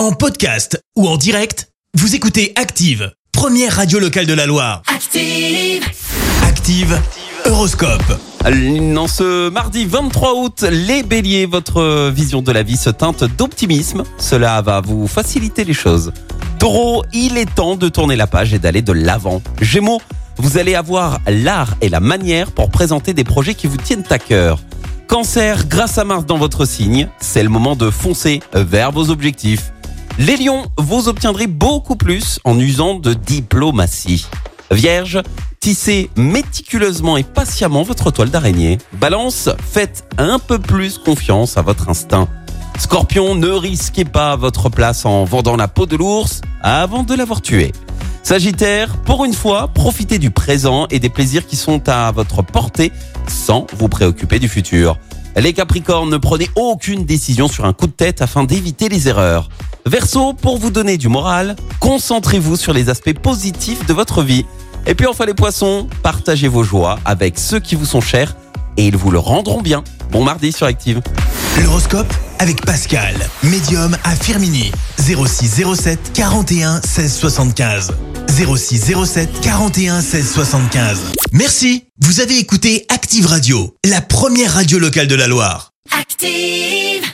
En podcast ou en direct, vous écoutez Active, première radio locale de la Loire. Active. Active, Horoscope. En ce mardi 23 août, les béliers, votre vision de la vie se teinte d'optimisme. Cela va vous faciliter les choses. Taureau, il est temps de tourner la page et d'aller de l'avant. Gémeaux, vous allez avoir l'art et la manière pour présenter des projets qui vous tiennent à cœur. Cancer, grâce à Mars dans votre signe, c'est le moment de foncer vers vos objectifs. Les lions, vous obtiendrez beaucoup plus en usant de diplomatie. Vierge, tissez méticuleusement et patiemment votre toile d'araignée. Balance, faites un peu plus confiance à votre instinct. Scorpion, ne risquez pas votre place en vendant la peau de l'ours avant de l'avoir tué. Sagittaire, pour une fois, profitez du présent et des plaisirs qui sont à votre portée sans vous préoccuper du futur. Les Capricornes, ne prenez aucune décision sur un coup de tête afin d'éviter les erreurs. Verseau, pour vous donner du moral, concentrez-vous sur les aspects positifs de votre vie. Et puis enfin les poissons, partagez vos joies avec ceux qui vous sont chers et ils vous le rendront bien. Bon mardi sur Active. L'horoscope avec Pascal, médium à Firmini. 06 07 41 16 75. 06 07 41 16 75. Merci, vous avez écouté Active Radio, la première radio locale de la Loire. Active.